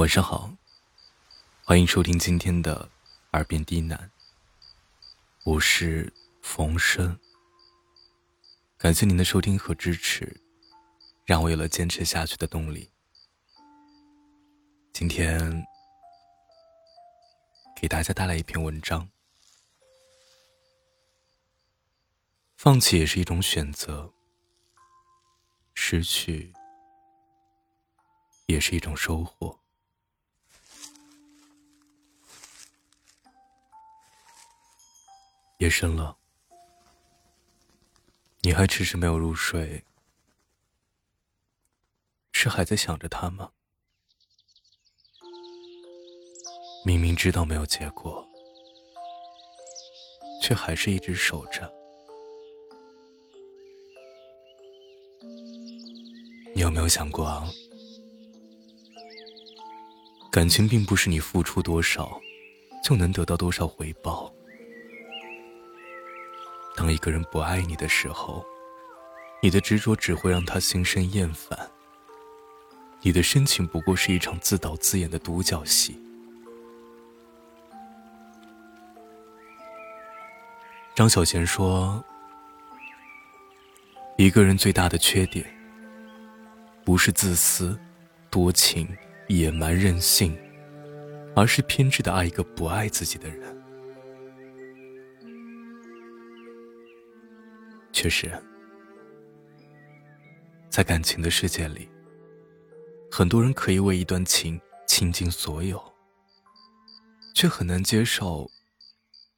晚上好，欢迎收听今天的耳边低喃。我是冯生，感谢您的收听和支持，让我有了坚持下去的动力。今天给大家带来一篇文章：放弃也是一种选择，失去也是一种收获。夜深了，你还迟迟没有入睡，是还在想着他吗？明明知道没有结果，却还是一直守着。你有没有想过啊？感情并不是你付出多少，就能得到多少回报。当一个人不爱你的时候，你的执着只会让他心生厌烦。你的深情不过是一场自导自演的独角戏。张小娴说：“一个人最大的缺点，不是自私、多情、野蛮、任性，而是偏执的爱一个不爱自己的人。”确实，在感情的世界里，很多人可以为一段情倾尽所有，却很难接受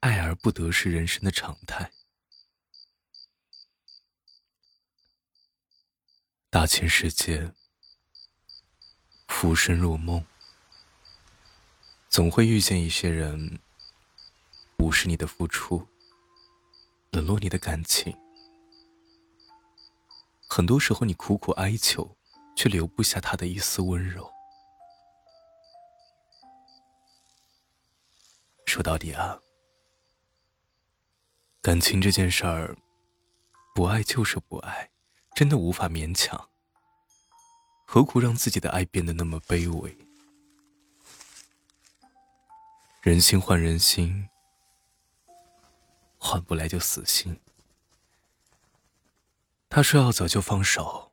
爱而不得是人生的常态。大千世界，浮生若梦，总会遇见一些人，无视你的付出，冷落你的感情。很多时候，你苦苦哀求，却留不下他的一丝温柔。说到底啊，感情这件事儿，不爱就是不爱，真的无法勉强。何苦让自己的爱变得那么卑微？人心换人心，换不来就死心。他说要走就放手，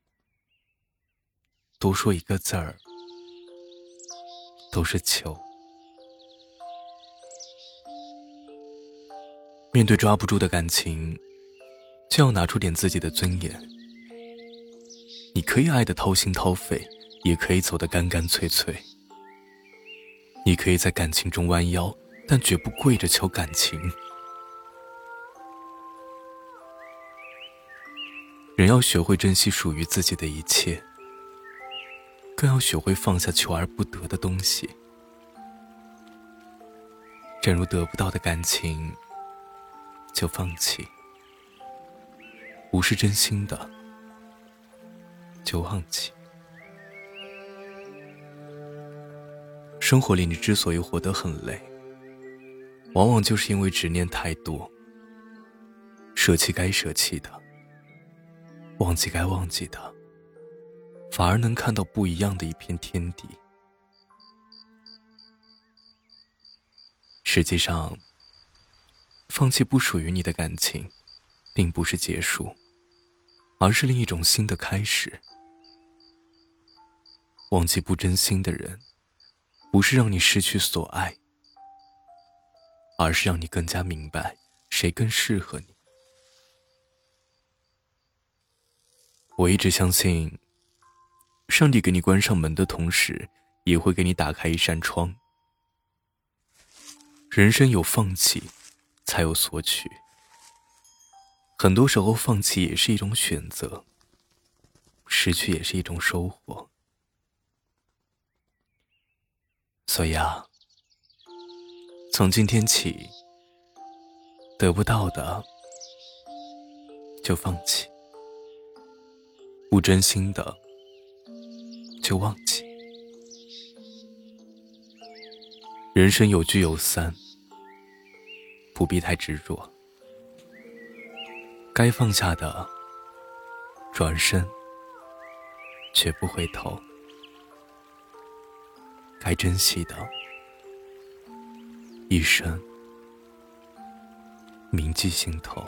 多说一个字儿都是求。面对抓不住的感情，就要拿出点自己的尊严。你可以爱的掏心掏肺，也可以走得干干脆脆。你可以在感情中弯腰，但绝不跪着求感情。人要学会珍惜属于自己的一切，更要学会放下求而不得的东西。正如得不到的感情，就放弃；不是真心的，就忘记。生活里，你之所以活得很累，往往就是因为执念太多，舍弃该舍弃的。忘记该忘记的，反而能看到不一样的一片天地。实际上，放弃不属于你的感情，并不是结束，而是另一种新的开始。忘记不真心的人，不是让你失去所爱，而是让你更加明白谁更适合你。我一直相信，上帝给你关上门的同时，也会给你打开一扇窗。人生有放弃，才有索取。很多时候，放弃也是一种选择，失去也是一种收获。所以啊，从今天起，得不到的就放弃。不真心的，就忘记。人生有聚有散，不必太执着。该放下的，转身，绝不回头；该珍惜的，一生铭记心头。